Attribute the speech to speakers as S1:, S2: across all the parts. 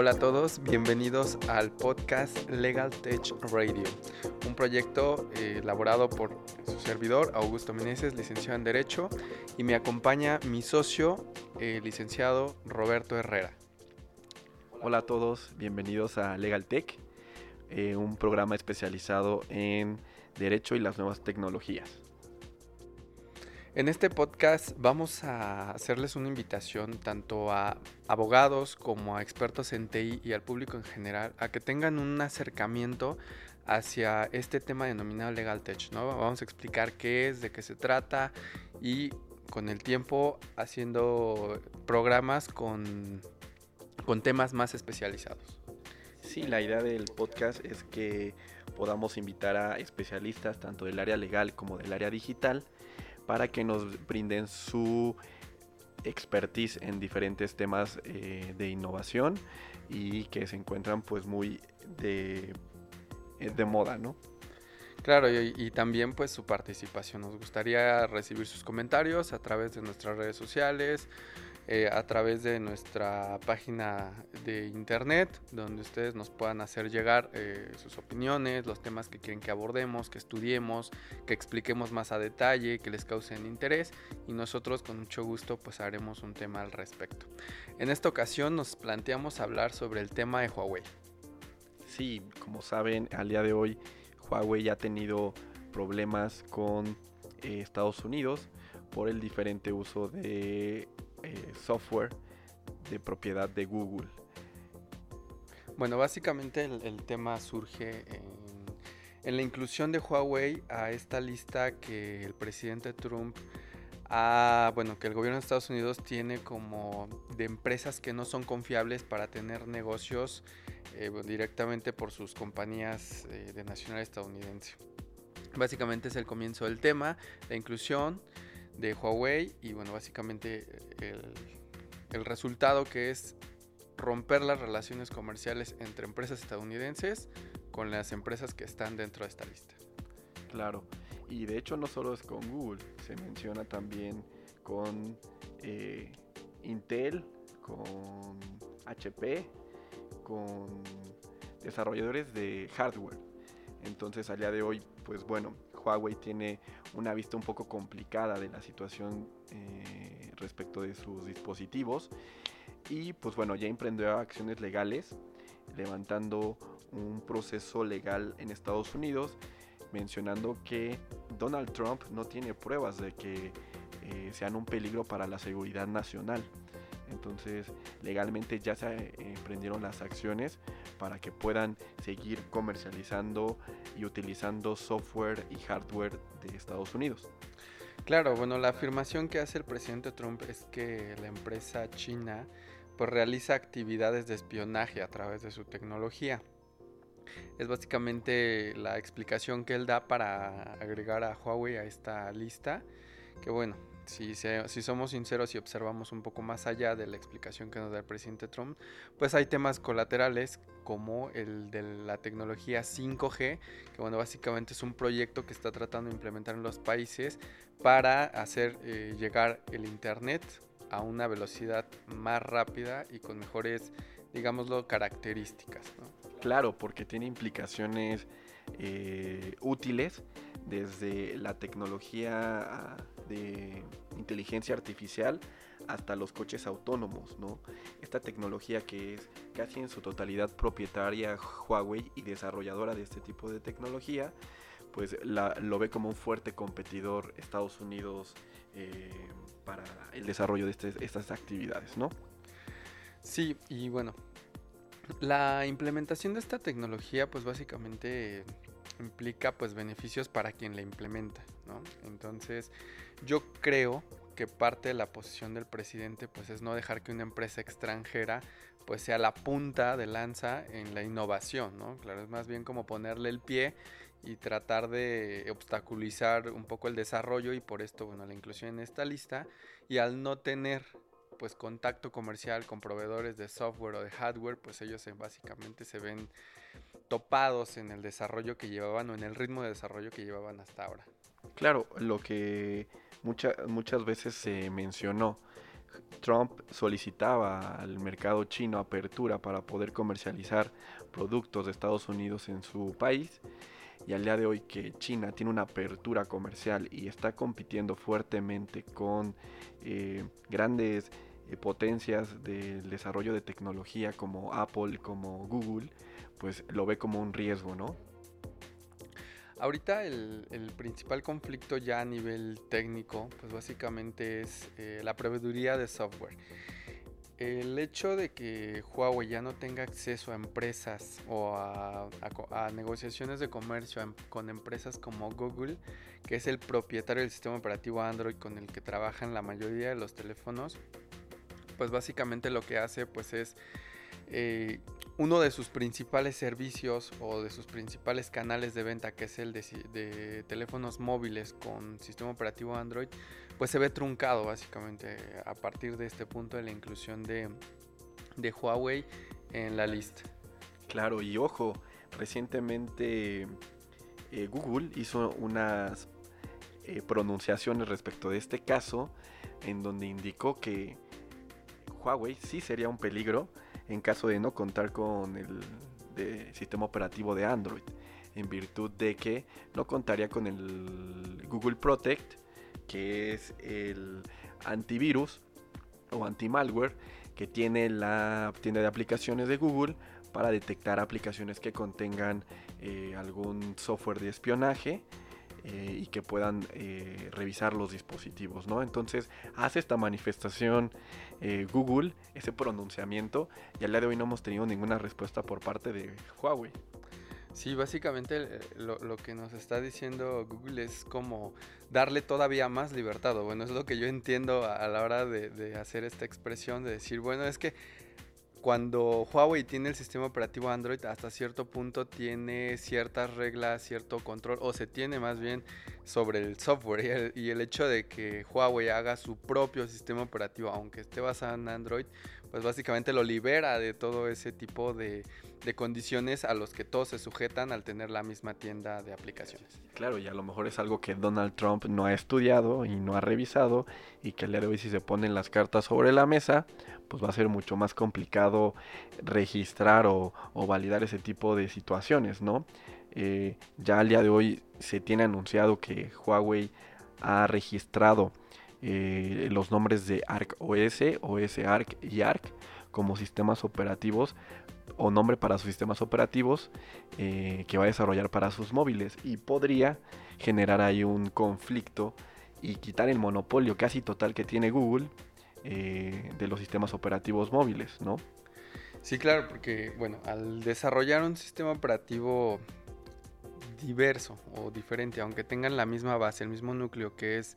S1: Hola a todos, bienvenidos al podcast Legal Tech Radio, un proyecto eh, elaborado por su servidor Augusto Meneses, licenciado en Derecho, y me acompaña mi socio, el licenciado Roberto Herrera.
S2: Hola a todos, bienvenidos a Legal Tech, eh, un programa especializado en Derecho y las nuevas tecnologías.
S1: En este podcast vamos a hacerles una invitación tanto a abogados como a expertos en TI y al público en general a que tengan un acercamiento hacia este tema denominado Legal Tech, ¿no? Vamos a explicar qué es, de qué se trata y con el tiempo haciendo programas con, con temas más especializados.
S2: Sí, la idea del podcast es que podamos invitar a especialistas tanto del área legal como del área digital para que nos brinden su expertise en diferentes temas eh, de innovación y que se encuentran pues muy de, eh, de moda, ¿no?
S1: Claro, y, y, también pues su participación. Nos gustaría recibir sus comentarios a través de nuestras redes sociales, eh, a través de nuestra página de internet, donde ustedes nos puedan hacer llegar eh, sus opiniones, los temas que quieren que abordemos, que estudiemos, que expliquemos más a detalle, que les causen interés y nosotros con mucho gusto pues haremos un tema al respecto. En esta ocasión nos planteamos hablar sobre el tema de Huawei.
S2: Sí, como saben, al día de hoy Huawei ya ha tenido problemas con eh, Estados Unidos por el diferente uso de eh, software de propiedad de Google.
S1: Bueno, básicamente el, tema surge en, en, la inclusión de Huawei a esta lista que el presidente Trump ha, bueno, que el gobierno de Estados Unidos tiene como de empresas que no son confiables para tener negocios eh, directamente por sus compañías eh, de nacional estadounidense. Básicamente es el comienzo del tema, la inclusión de Huawei y bueno, básicamente el, el, resultado que es romper las relaciones comerciales entre empresas estadounidenses con las empresas que están dentro de esta lista.
S2: Claro, y de hecho no solo es con Google, se menciona también con eh, Intel, con HP, con desarrolladores de hardware. Entonces, al día de hoy, pues bueno, Huawei tiene una vista un poco complicada de la situación eh, respecto de sus dispositivos y pues bueno ya emprendió acciones legales levantando un proceso legal en Estados Unidos mencionando que Donald Trump no tiene pruebas de que eh, sean un peligro para la seguridad nacional. Entonces, legalmente ya se eh, emprendieron las acciones para que puedan seguir comercializando y utilizando software y hardware de Estados Unidos.
S1: Claro, bueno, la afirmación que hace el presidente Trump es que la empresa china pues realiza actividades de espionaje a través de su tecnología. Es básicamente la explicación que él da para agregar a Huawei a esta lista, que bueno, si, si, somos sinceros y observamos un poco más allá de la explicación que nos da el presidente Trump, pues hay temas colaterales como el de la tecnología 5G, que bueno, básicamente es un proyecto que está tratando de implementar en los países para hacer eh, llegar el Internet a una velocidad más rápida y con mejores, digámoslo, características.
S2: Claro, porque tiene implicaciones eh, útiles desde la tecnología de inteligencia artificial hasta los coches autónomos, ¿no? Esta tecnología que es casi en su totalidad propietaria Huawei y desarrolladora de este tipo de tecnología, pues lo ve como un fuerte competidor Estados Unidos eh, para el desarrollo de este, estas actividades, ¿no?
S1: Sí, y bueno, la implementación de esta tecnología pues básicamente implica pues beneficios para quien la implementa, ¿no? Entonces yo creo que parte de la posición del presidente pues es no dejar que una empresa extranjera pues sea la punta de lanza en la innovación, ¿no? Claro, es más bien como ponerle el pie y tratar de obstaculizar un poco el desarrollo y por esto, bueno, la inclusión en esta lista y al no tener pues contacto comercial con proveedores de software o de hardware, pues ellos básicamente se ven topados en el desarrollo que llevaban o en el ritmo de desarrollo que llevaban hasta ahora.
S2: Claro, lo que muchas veces se mencionó, Trump solicitaba al mercado chino apertura para poder comercializar productos de Estados Unidos en su país y al día de hoy que China tiene una apertura comercial y está compitiendo fuertemente con eh, grandes eh, potencias del desarrollo de tecnología como Apple, como Google, pues lo ve como un riesgo, ¿no?
S1: Ahorita el, principal conflicto ya a nivel técnico, pues básicamente es eh, la proveeduría de software. El hecho de que Huawei ya no tenga acceso a empresas o a, negociaciones de comercio em, con empresas como Google, que es el propietario del sistema operativo Android con el que trabajan la mayoría de los teléfonos, pues básicamente lo que hace pues es eh, uno de sus principales servicios o de sus principales canales de venta, que es el de teléfonos móviles con sistema operativo Android, pues se ve truncado básicamente a partir de este punto de la inclusión de, Huawei en la lista.
S2: Claro, y ojo, recientemente eh, Google hizo unas eh, pronunciaciones respecto de este caso en donde indicó que Huawei sí sería un peligro en caso de no contar con el sistema operativo de Android, en virtud de que no contaría con el Google Protect que es el antivirus o anti-malware que tiene la tienda de aplicaciones de Google para detectar aplicaciones que contengan eh, algún software de espionaje eh, y que puedan eh, revisar los dispositivos, ¿no? Entonces hace esta manifestación Google, ese pronunciamiento, y al día de hoy no hemos tenido ninguna respuesta por parte de Huawei.
S1: Sí, básicamente eh, lo, que nos está diciendo Google es como darle todavía más libertad. bueno, es lo que yo entiendo a, la hora de, hacer esta expresión, de decir, bueno, es que cuando Huawei tiene el sistema operativo Android, hasta cierto punto tiene ciertas reglas, cierto control, o se tiene más bien sobre el software. Y el, hecho de que Huawei haga su propio sistema operativo, aunque esté basado en Android, pues básicamente lo libera de todo ese tipo de, condiciones a los que todos se sujetan al tener la misma tienda de aplicaciones.
S2: Claro, y a lo mejor es algo que Donald Trump no ha estudiado y no ha revisado y que al día de hoy si se ponen las cartas sobre la mesa, pues va a ser mucho más complicado registrar o, validar ese tipo de situaciones, ¿no? Eh, ya al día de hoy se tiene anunciado que Huawei ha registrado eh, los nombres de Arc OS, OS Arc y Arc como sistemas operativos o nombre para sus sistemas operativos eh, que va a desarrollar para sus móviles y podría generar ahí un conflicto y quitar el monopolio casi total que tiene Google de los sistemas operativos móviles, ¿no?
S1: Sí, claro, porque bueno, al desarrollar un sistema operativo diverso o diferente, aunque tengan la misma base, el mismo núcleo que es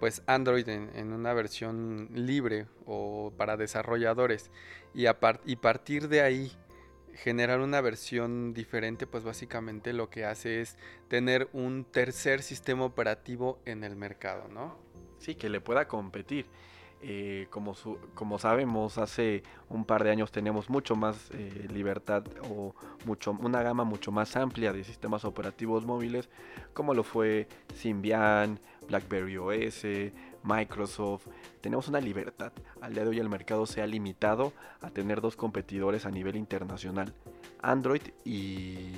S1: pues Android en, una versión libre o para desarrolladores y, a partir de ahí generar una versión diferente, pues básicamente lo que hace es tener un tercer sistema operativo en el mercado, ¿no?
S2: Sí, que le pueda competir. Eh, como, como sabemos, hace un par de años teníamos mucho más eh, libertad o mucho, una gama mucho más amplia de sistemas operativos móviles, como lo fue Symbian, BlackBerry OS, Microsoft. Tenemos una libertad. Al día de hoy el mercado se ha limitado a tener dos competidores a nivel internacional, Android y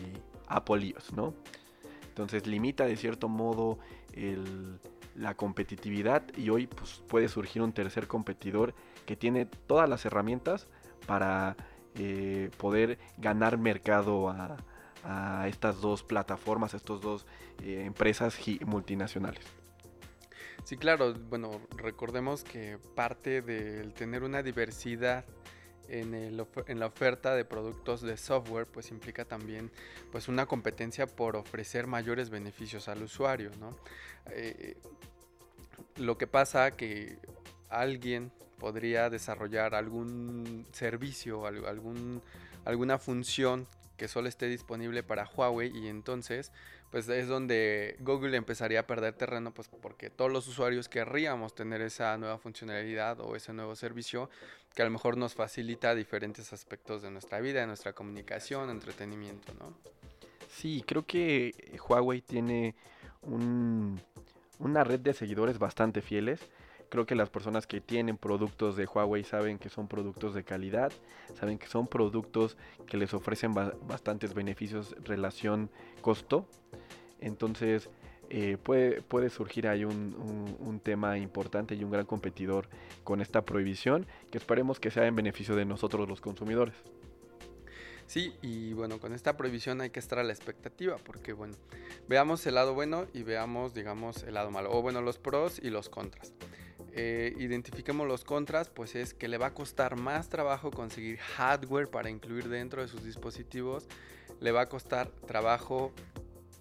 S2: Apple iOS, ¿no? Entonces limita de cierto modo la competitividad y hoy pues, puede surgir un tercer competidor que tiene todas las herramientas para eh, poder ganar mercado a, estas dos plataformas, a estas dos eh, empresas multinacionales.
S1: Sí, claro, bueno, recordemos que parte del tener una diversidad en, el, en, la oferta de productos de software, pues implica también pues una competencia por ofrecer mayores beneficios al usuario, ¿no? Eh, lo que pasa que alguien podría desarrollar algún servicio, algún, alguna función que solo esté disponible para Huawei y entonces pues es donde Google empezaría a perder terreno pues porque todos los usuarios querríamos tener esa nueva funcionalidad o ese nuevo servicio que a lo mejor nos facilita diferentes aspectos de nuestra vida, de nuestra comunicación, entretenimiento, ¿no?
S2: Sí, creo que Huawei tiene una red de seguidores bastante fieles creo que las personas que tienen productos de Huawei saben que son productos de calidad, saben que son productos que les ofrecen bastantes beneficios relación costo. Entonces eh, puede, puede, surgir ahí un, tema importante y un gran competidor con esta prohibición que esperemos que sea en beneficio de nosotros los consumidores.
S1: Sí, y bueno, con esta prohibición hay que estar a la expectativa, porque bueno, veamos el lado bueno y veamos, digamos, el lado malo, o bueno, los pros y los contras eh, identifiquemos los contras, pues es que le va a costar más trabajo conseguir hardware para incluir dentro de sus dispositivos, le va a costar trabajo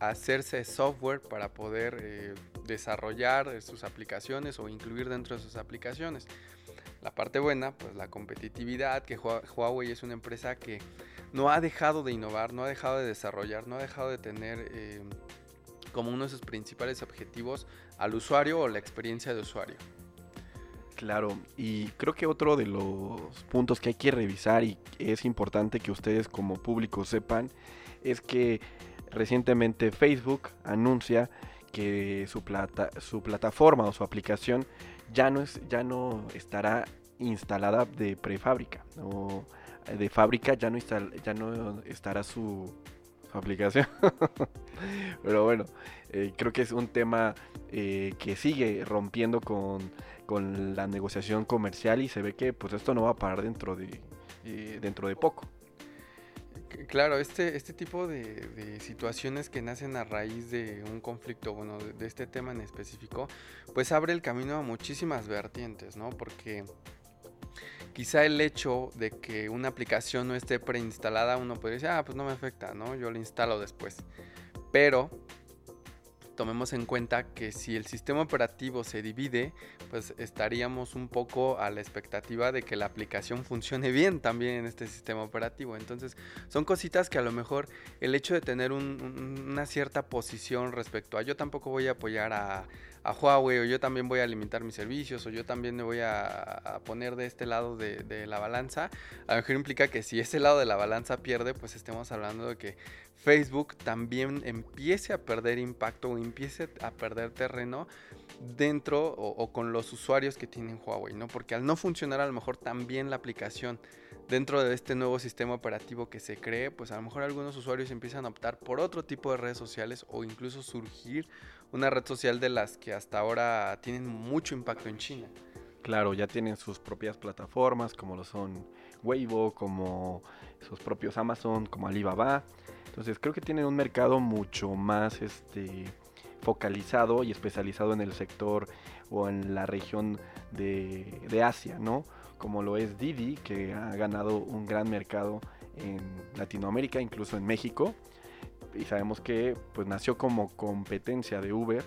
S1: hacerse software para poder eh, desarrollar sus aplicaciones o incluir dentro de sus aplicaciones. La parte buena, pues la competitividad, que Huawei es una empresa que no ha dejado de innovar, no ha dejado de desarrollar, no ha dejado de tener eh, como uno de sus principales objetivos al usuario o la experiencia de usuario.
S2: Claro, y creo que otro de los puntos que hay que revisar y es importante que ustedes como público sepan es que recientemente Facebook anuncia que su, plata, su plataforma o su aplicación ya no, es, ya no estará instalada de prefábrica o de fábrica ya no, ya no estará su, aplicación. Pero bueno, eh, creo que es un tema eh, que sigue rompiendo con con la negociación comercial y se ve que pues esto no va a parar dentro de, eh, dentro de poco.
S1: Claro, este, este tipo de, situaciones que nacen a raíz de un conflicto, bueno, de, este tema en específico, pues abre el camino a muchísimas vertientes, ¿no? Porque quizá el hecho de que una aplicación no esté preinstalada, uno puede decir, ah, pues no me afecta, ¿no? Yo la instalo después. Pero tomemos en cuenta que si el sistema operativo se divide, pues estaríamos un poco a la expectativa de que la aplicación funcione bien también en este sistema operativo. Entonces, son cositas que a lo mejor el hecho de tener una cierta posición respecto a yo tampoco voy a apoyar a, Huawei o yo también voy a limitar mis servicios o yo también me voy a, poner de este lado de, la balanza, a lo mejor implica que si ese lado de la balanza pierde, pues estemos hablando de que Facebook también empiece a perder impacto o empiece a perder terreno dentro o, con los usuarios que tienen Huawei, ¿no? Porque al no funcionar a lo mejor también la aplicación dentro de este nuevo sistema operativo que se cree, pues a lo mejor algunos usuarios empiezan a optar por otro tipo de redes sociales o incluso surgir una red social de las que hasta ahora tienen mucho impacto en China.
S2: Claro, ya tienen sus propias plataformas como lo son Weibo, como sus propios Amazon, como Alibaba. Entonces creo que tienen un mercado mucho más este, focalizado y especializado en el sector o en la región de, Asia, ¿no? Como lo es Didi, que ha ganado un gran mercado en Latinoamérica, incluso en México. Y sabemos que pues nació como competencia de Uber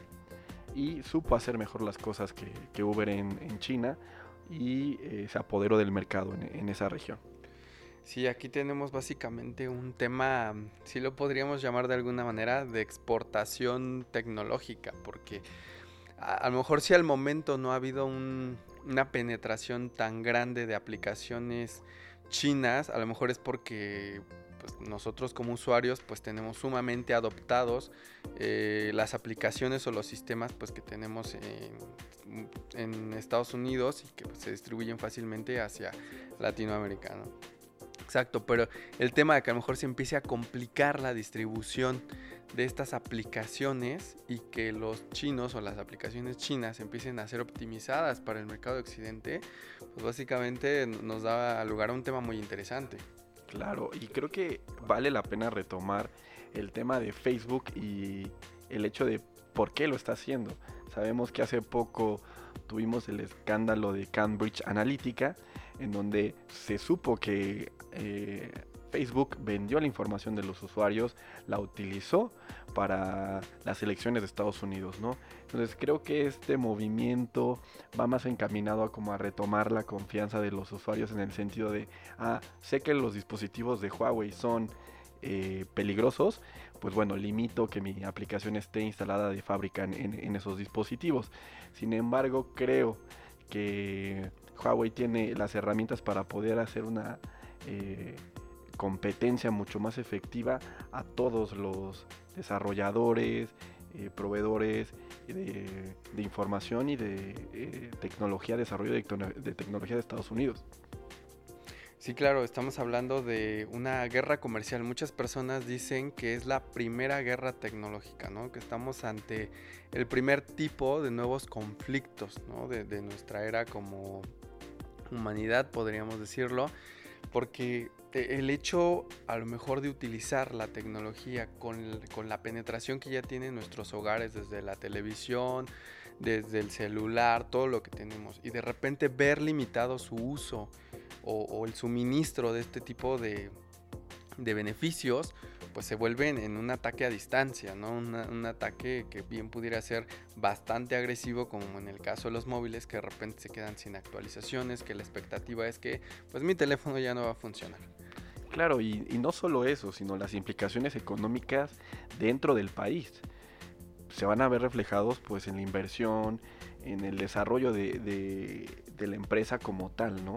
S2: y supo hacer mejor las cosas que, Uber en, China y eh, se apoderó del mercado en esa región.
S1: Sí, aquí tenemos básicamente un tema, si lo podríamos llamar de alguna manera, de exportación tecnológica, porque a, lo mejor si al momento no ha habido una penetración tan grande de aplicaciones chinas, a lo mejor es porque pues, nosotros como usuarios pues tenemos sumamente adoptados eh, las aplicaciones o los sistemas pues que tenemos en, Estados Unidos y que pues, se distribuyen fácilmente hacia Latinoamérica. ¿no? Exacto, pero el tema de que a lo mejor se empiece a complicar la distribución de estas aplicaciones y que los chinos o las aplicaciones chinas empiecen a ser optimizadas para el mercado occidente, pues básicamente nos da lugar a un tema muy interesante.
S2: Claro, y creo que vale la pena retomar el tema de Facebook y el hecho de por qué lo está haciendo. Sabemos que hace poco tuvimos el escándalo de Cambridge Analytica, en donde se supo que eh, Facebook vendió la información de los usuarios, la utilizó para las elecciones de Estados Unidos, ¿no? Entonces creo que este movimiento va más encaminado a como a retomar la confianza de los usuarios en el sentido de, ah, sé que los dispositivos de Huawei son eh, peligrosos, pues bueno, limito que mi aplicación esté instalada de fábrica en, esos dispositivos. Sin embargo, creo que Huawei tiene las herramientas para poder hacer una eh, competencia mucho más efectiva a todos los desarrolladores, eh, proveedores de, información y de eh, tecnología, desarrollo de, tecnología de Estados Unidos.
S1: Sí, claro, estamos hablando de una guerra comercial. Muchas personas dicen que es la primera guerra tecnológica, ¿no? Que estamos ante el primer tipo de nuevos conflictos, ¿no? De, de nuestra era como humanidad, podríamos decirlo, porque el hecho a lo mejor de utilizar la tecnología con, la penetración que ya tienen nuestros hogares desde la televisión, desde el celular, todo lo que tenemos, y de repente ver limitado su uso o, el suministro de este tipo de, de beneficios, pues se vuelven en un ataque a distancia, ¿no? un ataque que bien pudiera ser bastante agresivo, como en el caso de los móviles, que de repente se quedan sin actualizaciones, que la expectativa es que pues mi teléfono ya no va a funcionar.
S2: Claro, y, no solo eso, sino las implicaciones económicas dentro del país. Se van a ver reflejados pues en la inversión, en el desarrollo de, la empresa como tal, ¿no?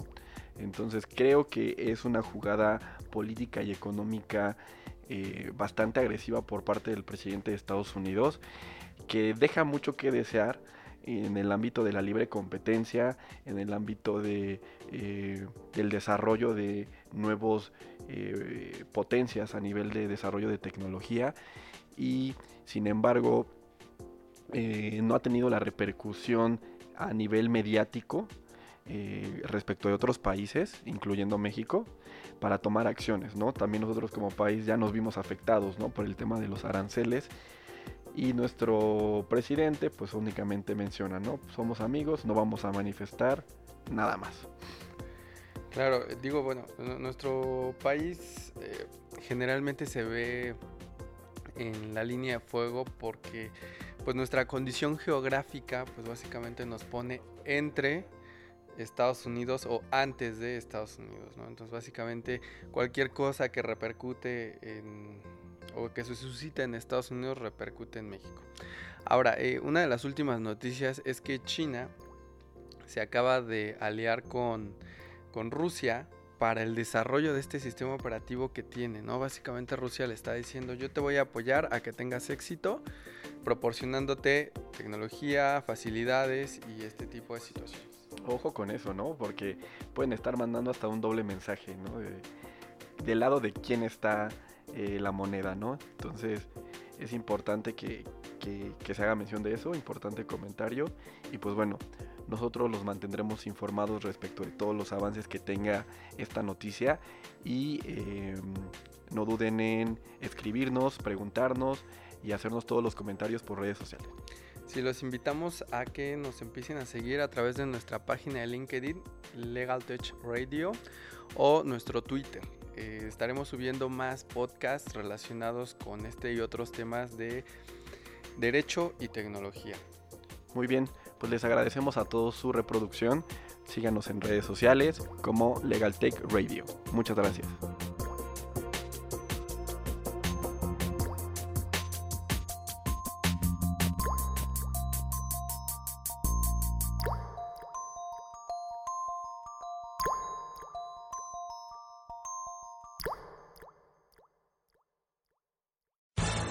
S2: Entonces creo que es una jugada política y económica eh, bastante agresiva por parte del presidente de Estados Unidos, que deja mucho que desear en el ámbito de la libre competencia, en el ámbito de, eh, del desarrollo de nuevos eh, potencias a nivel de desarrollo de tecnología. Y sin embargo eh, no ha tenido la repercusión a nivel mediático respecto de otros países, incluyendo México, para tomar acciones, ¿no? También nosotros como país ya nos vimos afectados, ¿no? Por el tema de los aranceles y nuestro presidente pues únicamente menciona, ¿no? Somos amigos, no vamos a manifestar, nada más.
S1: Claro, digo, bueno, nuestro país eh, generalmente se ve en la línea de fuego porque pues nuestra condición geográfica pues básicamente nos pone entre Estados Unidos o antes de Estados Unidos, ¿no? Entonces básicamente cualquier cosa que repercute en o que se suscita en Estados Unidos repercute en México. Ahora, eh, una de las últimas noticias es que China se acaba de aliar con, con Rusia para el desarrollo de este sistema operativo que tiene, ¿no? Básicamente Rusia le está diciendo, yo te voy a apoyar a que tengas éxito, proporcionándote tecnología, facilidades y este tipo de situaciones.
S2: Ojo con eso, ¿no? Porque pueden estar mandando hasta un doble mensaje, ¿no? del lado de quién está eh, la moneda, ¿no? Entonces es importante que, se haga mención de eso, importante comentario. Y pues bueno, nosotros los mantendremos informados respecto de todos los avances que tenga esta noticia. Y em, no duden en escribirnos, preguntarnos y hacernos todos los comentarios por redes sociales.
S1: Si los invitamos a que nos empiecen a seguir a través de nuestra página de LinkedIn, Legal Touch Radio, o nuestro Twitter, eh, estaremos subiendo más podcasts relacionados con este y otros temas de derecho y tecnología.
S2: Muy bien, pues les agradecemos a todos su reproducción. Síganos en redes sociales como LegalTech Radio. Muchas gracias.